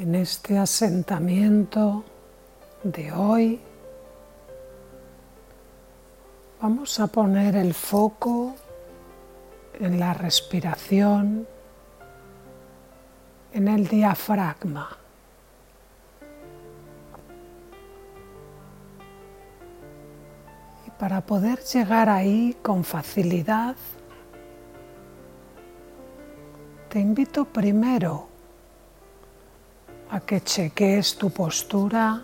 En este asentamiento de hoy vamos a poner el foco en la respiración, en el diafragma. Y para poder llegar ahí con facilidad, te invito primero a que cheques tu postura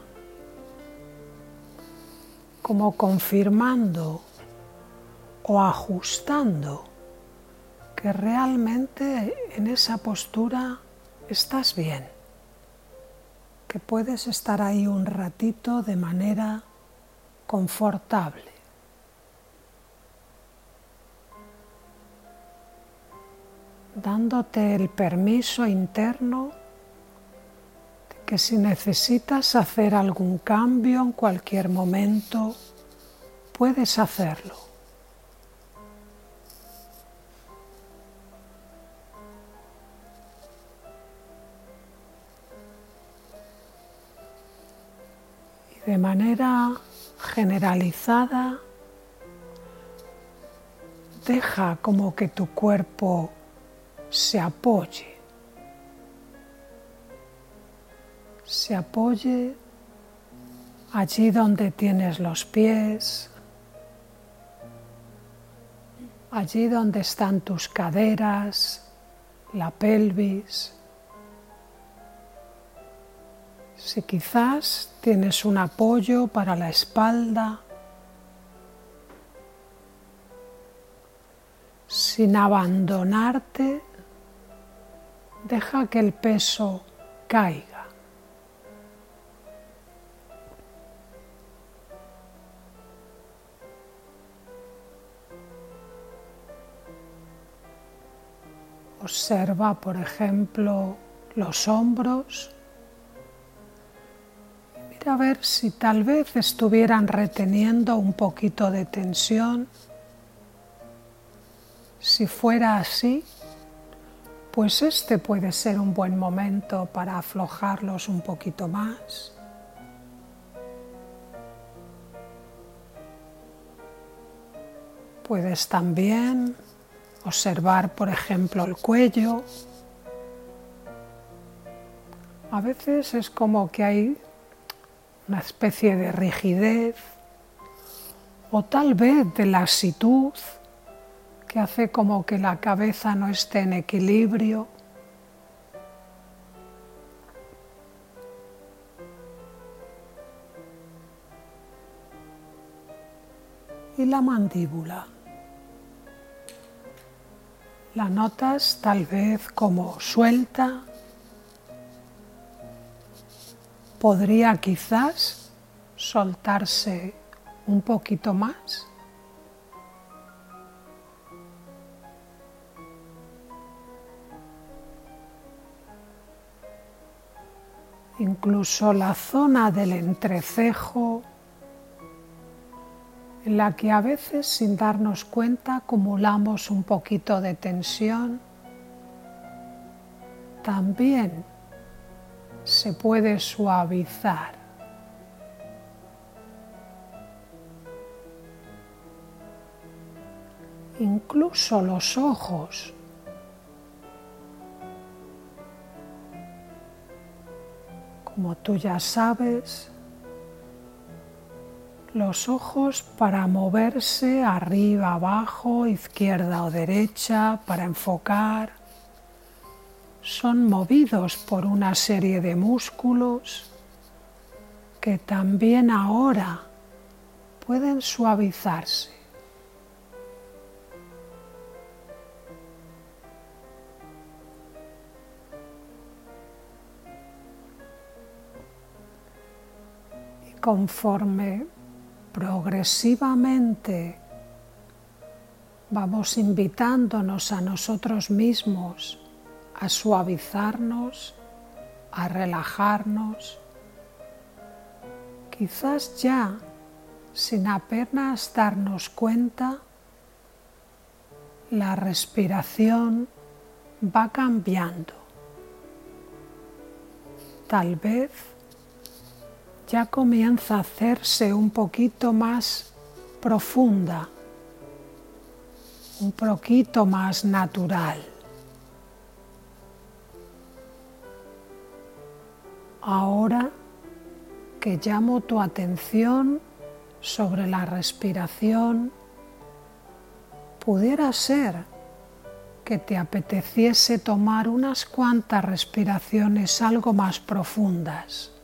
como confirmando o ajustando que realmente en esa postura estás bien, que puedes estar ahí un ratito de manera confortable. dándote el permiso interno que si necesitas hacer algún cambio en cualquier momento, puedes hacerlo. Y de manera generalizada, deja como que tu cuerpo se apoye, se apoye allí donde tienes los pies, allí donde están tus caderas, la pelvis. Si quizás tienes un apoyo para la espalda, sin abandonarte Deja que el peso caiga. Observa, por ejemplo, los hombros. Mira a ver si tal vez estuvieran reteniendo un poquito de tensión. Si fuera así, pues este puede ser un buen momento para aflojarlos un poquito más. Puedes también observar, por ejemplo, el cuello. A veces es como que hay una especie de rigidez o tal vez de lasitud que hace como que la cabeza no esté en equilibrio. Y la mandíbula. La notas tal vez como suelta. Podría quizás soltarse un poquito más. incluso la zona del entrecejo, en la que a veces sin darnos cuenta acumulamos un poquito de tensión, también se puede suavizar. Incluso los ojos Como tú ya sabes, los ojos para moverse arriba, abajo, izquierda o derecha, para enfocar, son movidos por una serie de músculos que también ahora pueden suavizarse. conforme progresivamente vamos invitándonos a nosotros mismos a suavizarnos, a relajarnos, quizás ya sin apenas darnos cuenta, la respiración va cambiando. tal vez ya comienza a hacerse un poquito más profunda, un poquito más natural. Ahora que llamo tu atención sobre la respiración, pudiera ser que te apeteciese tomar unas cuantas respiraciones algo más profundas.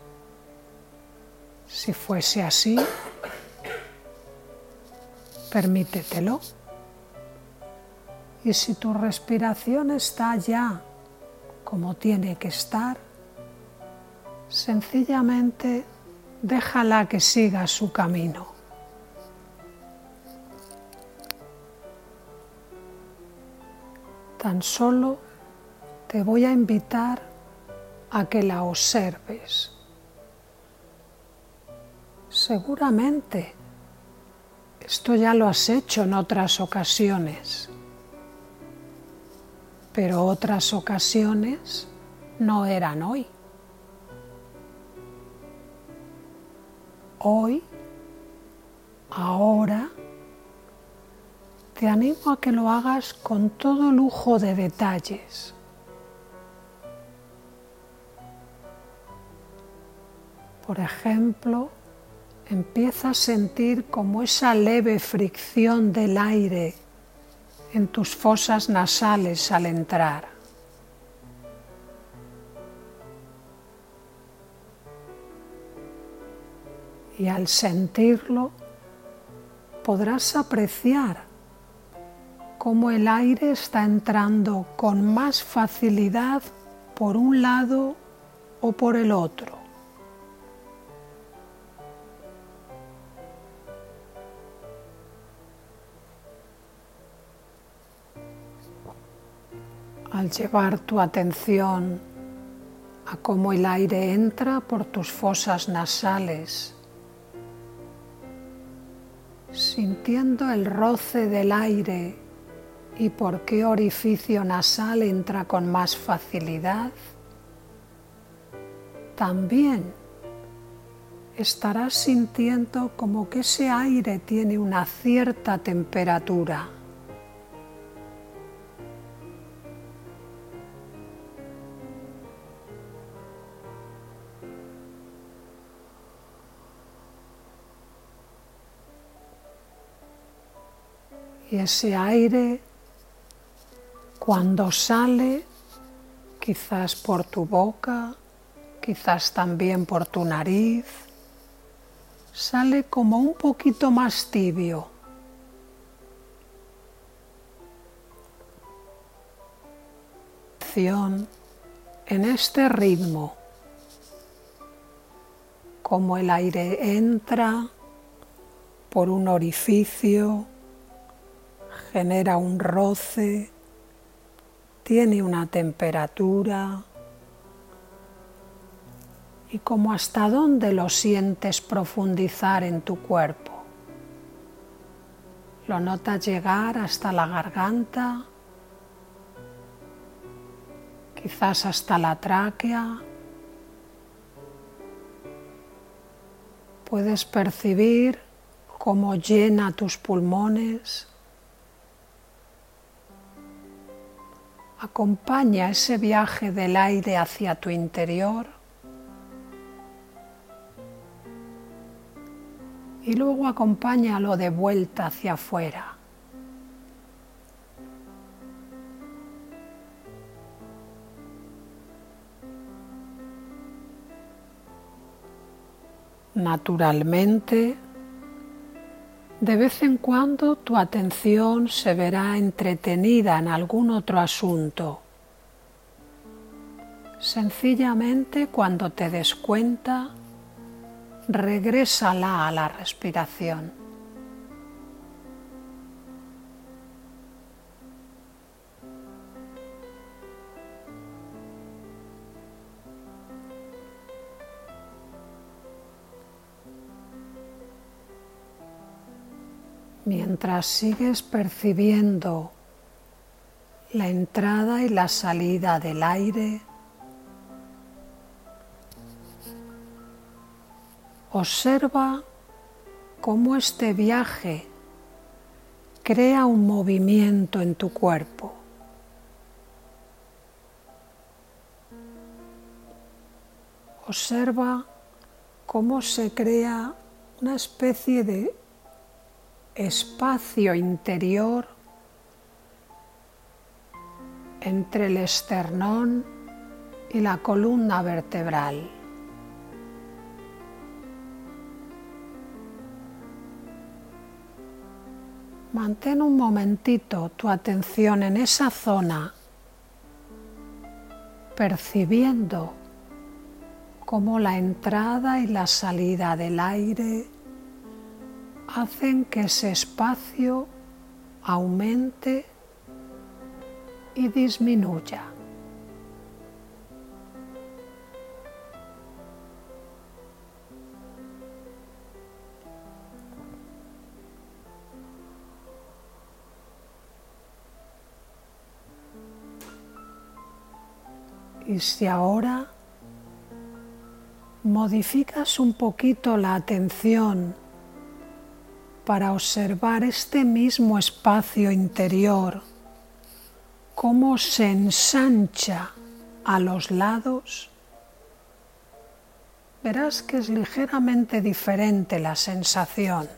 Si fuese así, permítetelo. Y si tu respiración está ya como tiene que estar, sencillamente déjala que siga su camino. Tan solo te voy a invitar a que la observes. Seguramente esto ya lo has hecho en otras ocasiones, pero otras ocasiones no eran hoy. Hoy, ahora, te animo a que lo hagas con todo lujo de detalles. Por ejemplo, empieza a sentir como esa leve fricción del aire en tus fosas nasales al entrar. Y al sentirlo podrás apreciar cómo el aire está entrando con más facilidad por un lado o por el otro. Al llevar tu atención a cómo el aire entra por tus fosas nasales, sintiendo el roce del aire y por qué orificio nasal entra con más facilidad, también estarás sintiendo como que ese aire tiene una cierta temperatura. Ese aire, cuando sale, quizás por tu boca, quizás también por tu nariz, sale como un poquito más tibio. En este ritmo, como el aire entra por un orificio, genera un roce, tiene una temperatura y como hasta dónde lo sientes profundizar en tu cuerpo. Lo notas llegar hasta la garganta, quizás hasta la tráquea. Puedes percibir cómo llena tus pulmones. Acompaña ese viaje del aire hacia tu interior y luego acompáñalo de vuelta hacia afuera. Naturalmente, de vez en cuando tu atención se verá entretenida en algún otro asunto. Sencillamente cuando te des cuenta, regrésala a la respiración. Mientras sigues percibiendo la entrada y la salida del aire, Observa cómo este viaje crea un movimiento en tu cuerpo. Observa cómo se crea una especie de espacio interior entre el esternón y la columna vertebral. Mantén un momentito tu atención en esa zona, percibiendo cómo la entrada y la salida del aire hacen que ese espacio aumente y disminuya. Y si ahora modificas un poquito la atención para observar este mismo espacio interior, cómo se ensancha a los lados, verás que es ligeramente diferente la sensación.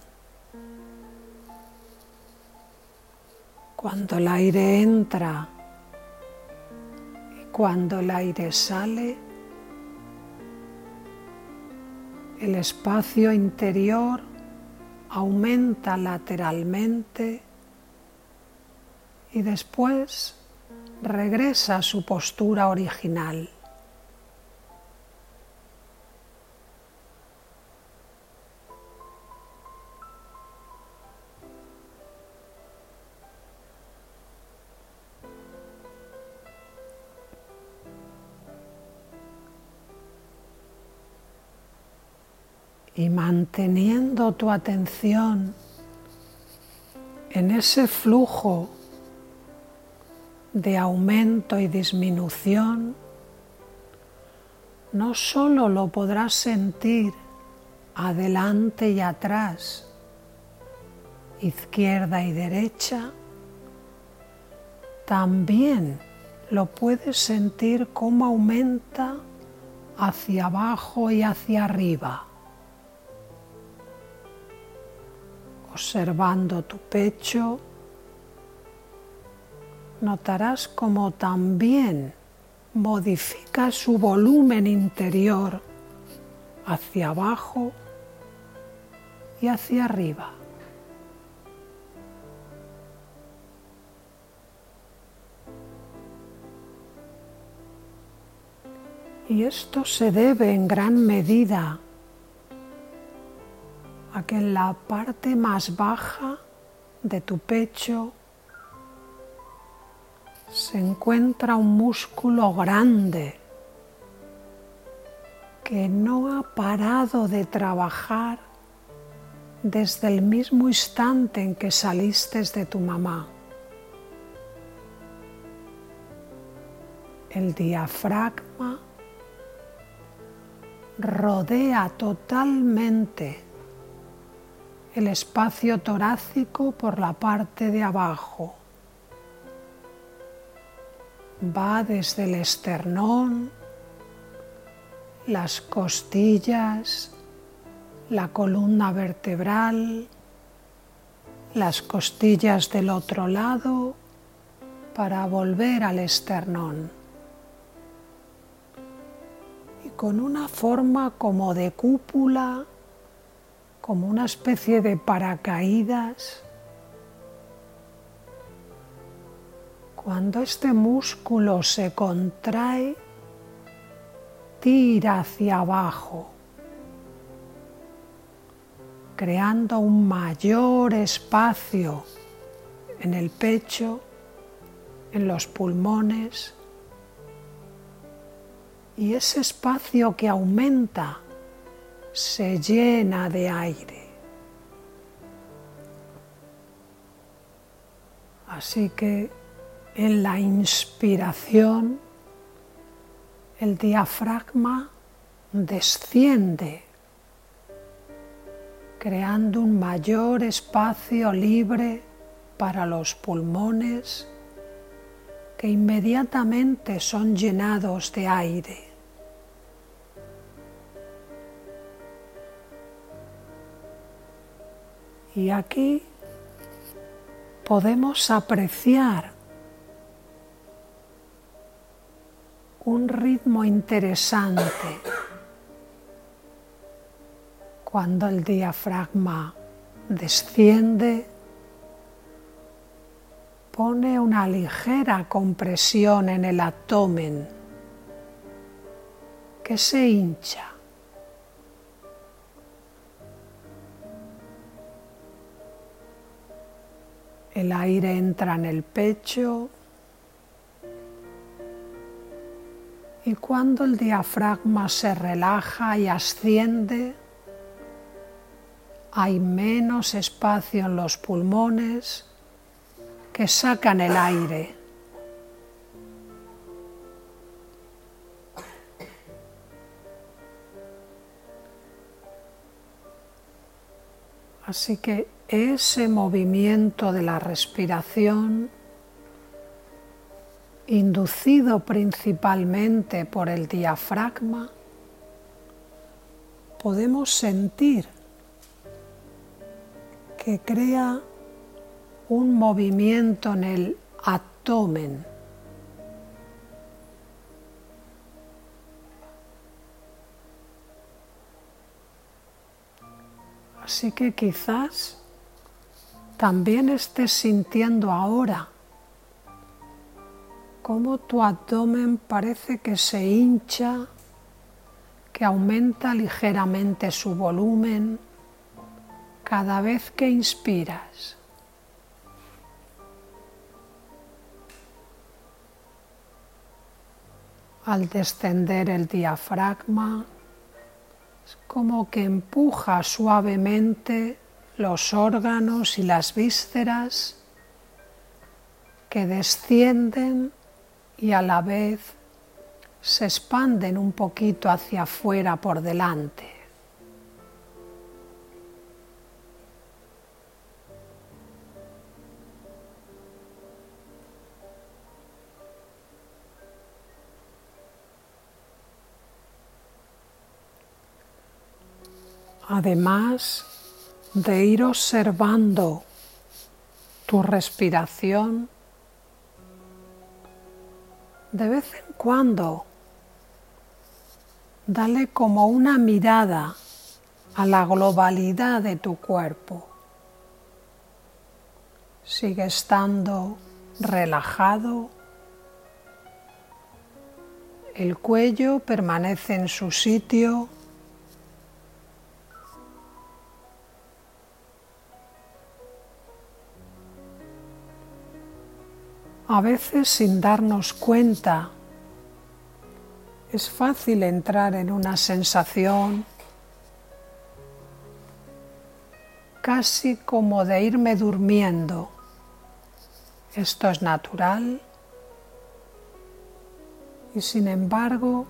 Cuando el aire entra y cuando el aire sale, el espacio interior aumenta lateralmente y después regresa a su postura original. Y manteniendo tu atención en ese flujo de aumento y disminución, no solo lo podrás sentir adelante y atrás, izquierda y derecha, también lo puedes sentir como aumenta hacia abajo y hacia arriba. Observando tu pecho, notarás como también modifica su volumen interior hacia abajo y hacia arriba. Y esto se debe en gran medida a que en la parte más baja de tu pecho se encuentra un músculo grande que no ha parado de trabajar desde el mismo instante en que saliste de tu mamá. El diafragma rodea totalmente el espacio torácico por la parte de abajo. Va desde el esternón, las costillas, la columna vertebral, las costillas del otro lado para volver al esternón. Y con una forma como de cúpula como una especie de paracaídas. Cuando este músculo se contrae, tira hacia abajo, creando un mayor espacio en el pecho, en los pulmones, y ese espacio que aumenta se llena de aire. Así que en la inspiración el diafragma desciende creando un mayor espacio libre para los pulmones que inmediatamente son llenados de aire. Y aquí podemos apreciar un ritmo interesante cuando el diafragma desciende, pone una ligera compresión en el abdomen que se hincha. El aire entra en el pecho y cuando el diafragma se relaja y asciende, hay menos espacio en los pulmones que sacan el aire. Así que ese movimiento de la respiración, inducido principalmente por el diafragma, podemos sentir que crea un movimiento en el abdomen. Así que quizás también estés sintiendo ahora cómo tu abdomen parece que se hincha, que aumenta ligeramente su volumen cada vez que inspiras. Al descender el diafragma, es como que empuja suavemente los órganos y las vísceras que descienden y a la vez se expanden un poquito hacia afuera por delante. Además de ir observando tu respiración, de vez en cuando dale como una mirada a la globalidad de tu cuerpo. Sigue estando relajado. El cuello permanece en su sitio A veces sin darnos cuenta es fácil entrar en una sensación casi como de irme durmiendo. Esto es natural y sin embargo,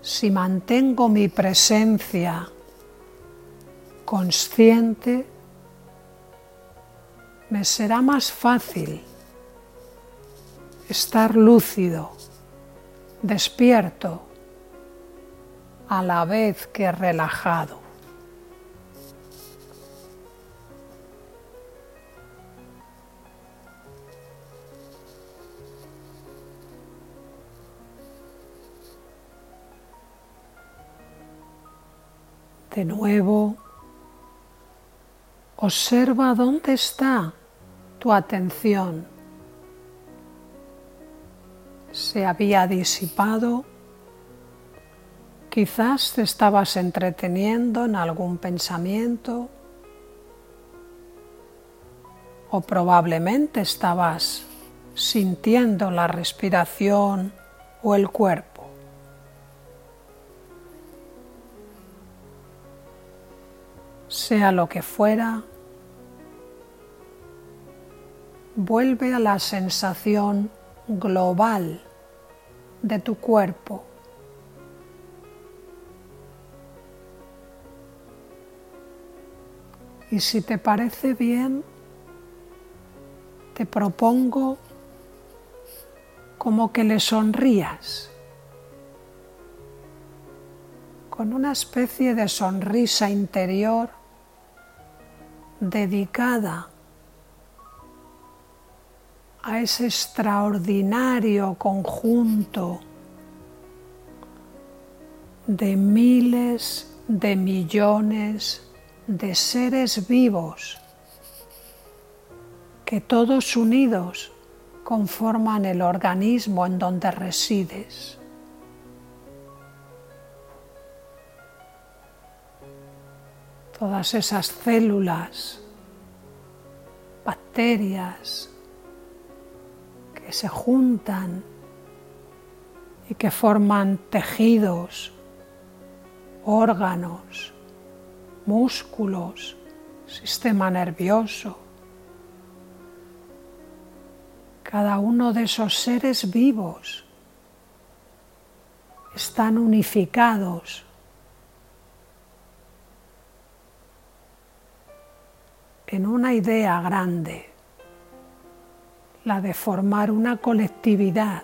si mantengo mi presencia consciente, me será más fácil estar lúcido, despierto, a la vez que relajado. De nuevo, observa dónde está tu atención se había disipado, quizás te estabas entreteniendo en algún pensamiento o probablemente estabas sintiendo la respiración o el cuerpo. Sea lo que fuera, vuelve a la sensación global de tu cuerpo. Y si te parece bien, te propongo como que le sonrías con una especie de sonrisa interior dedicada a ese extraordinario conjunto de miles de millones de seres vivos que todos unidos conforman el organismo en donde resides. Todas esas células, bacterias que se juntan y que forman tejidos órganos, músculos, sistema nervioso. Cada uno de esos seres vivos están unificados en una idea grande, la de formar una colectividad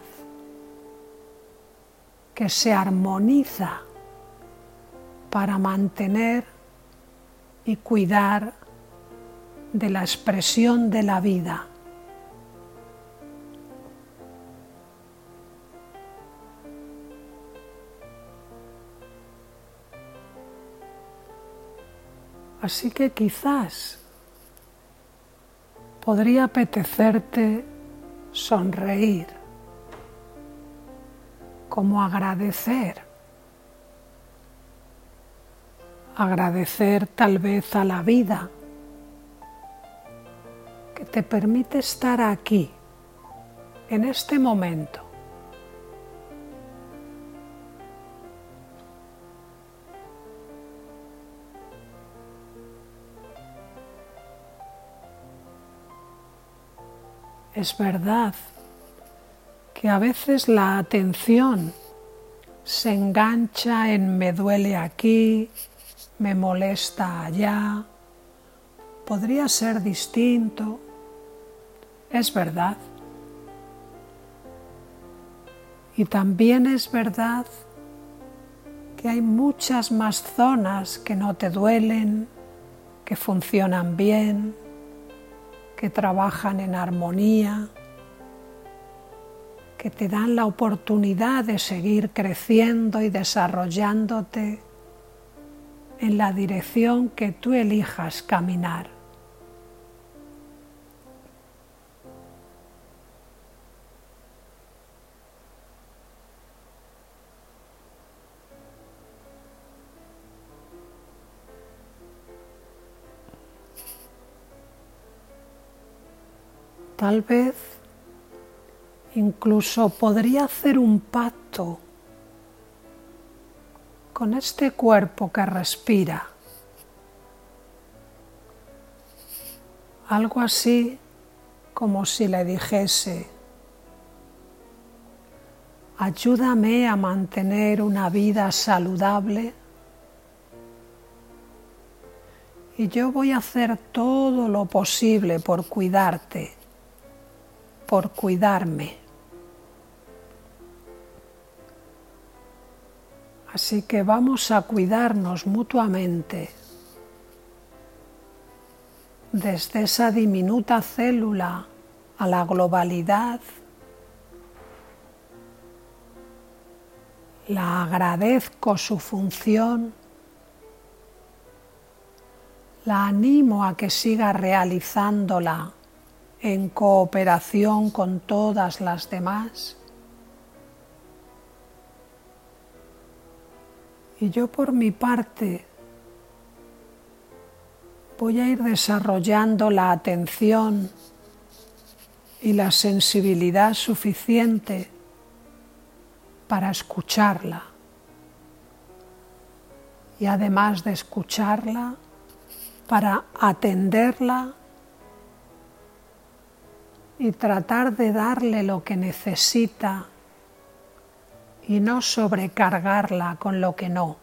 que se armoniza para mantener y cuidar de la expresión de la vida. Así que quizás podría apetecerte sonreír, como agradecer agradecer tal vez a la vida que te permite estar aquí, en este momento. Es verdad que a veces la atención se engancha en me duele aquí, me molesta allá, podría ser distinto, es verdad. Y también es verdad que hay muchas más zonas que no te duelen, que funcionan bien, que trabajan en armonía, que te dan la oportunidad de seguir creciendo y desarrollándote en la dirección que tú elijas caminar. Tal vez incluso podría hacer un pacto con este cuerpo que respira. Algo así como si le dijese, ayúdame a mantener una vida saludable y yo voy a hacer todo lo posible por cuidarte, por cuidarme. Así que vamos a cuidarnos mutuamente desde esa diminuta célula a la globalidad. La agradezco su función. La animo a que siga realizándola en cooperación con todas las demás. Y yo por mi parte voy a ir desarrollando la atención y la sensibilidad suficiente para escucharla. Y además de escucharla, para atenderla y tratar de darle lo que necesita y no sobrecargarla con lo que no.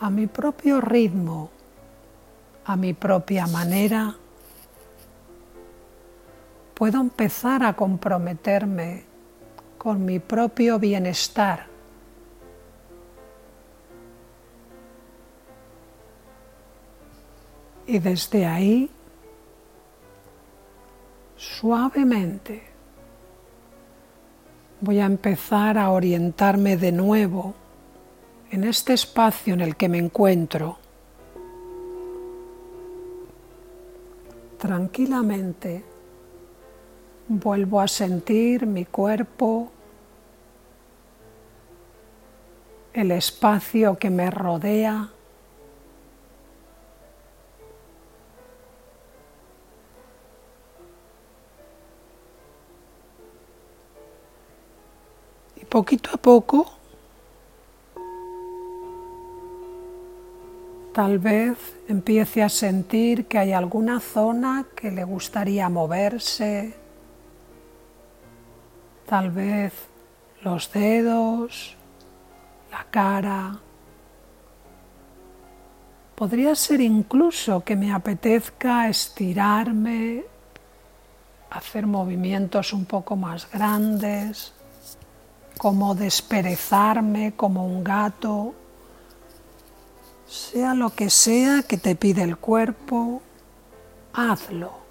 a mi propio ritmo, a mi propia manera, puedo empezar a comprometerme con mi propio bienestar. Y desde ahí, suavemente, voy a empezar a orientarme de nuevo en este espacio en el que me encuentro. Tranquilamente vuelvo a sentir mi cuerpo, el espacio que me rodea. Poquito a poco Tal vez empiece a sentir que hay alguna zona que le gustaría moverse, tal vez los dedos, la cara. Podría ser incluso que me apetezca estirarme, hacer movimientos un poco más grandes, como desperezarme como un gato sea lo que sea que te pide el cuerpo, hazlo.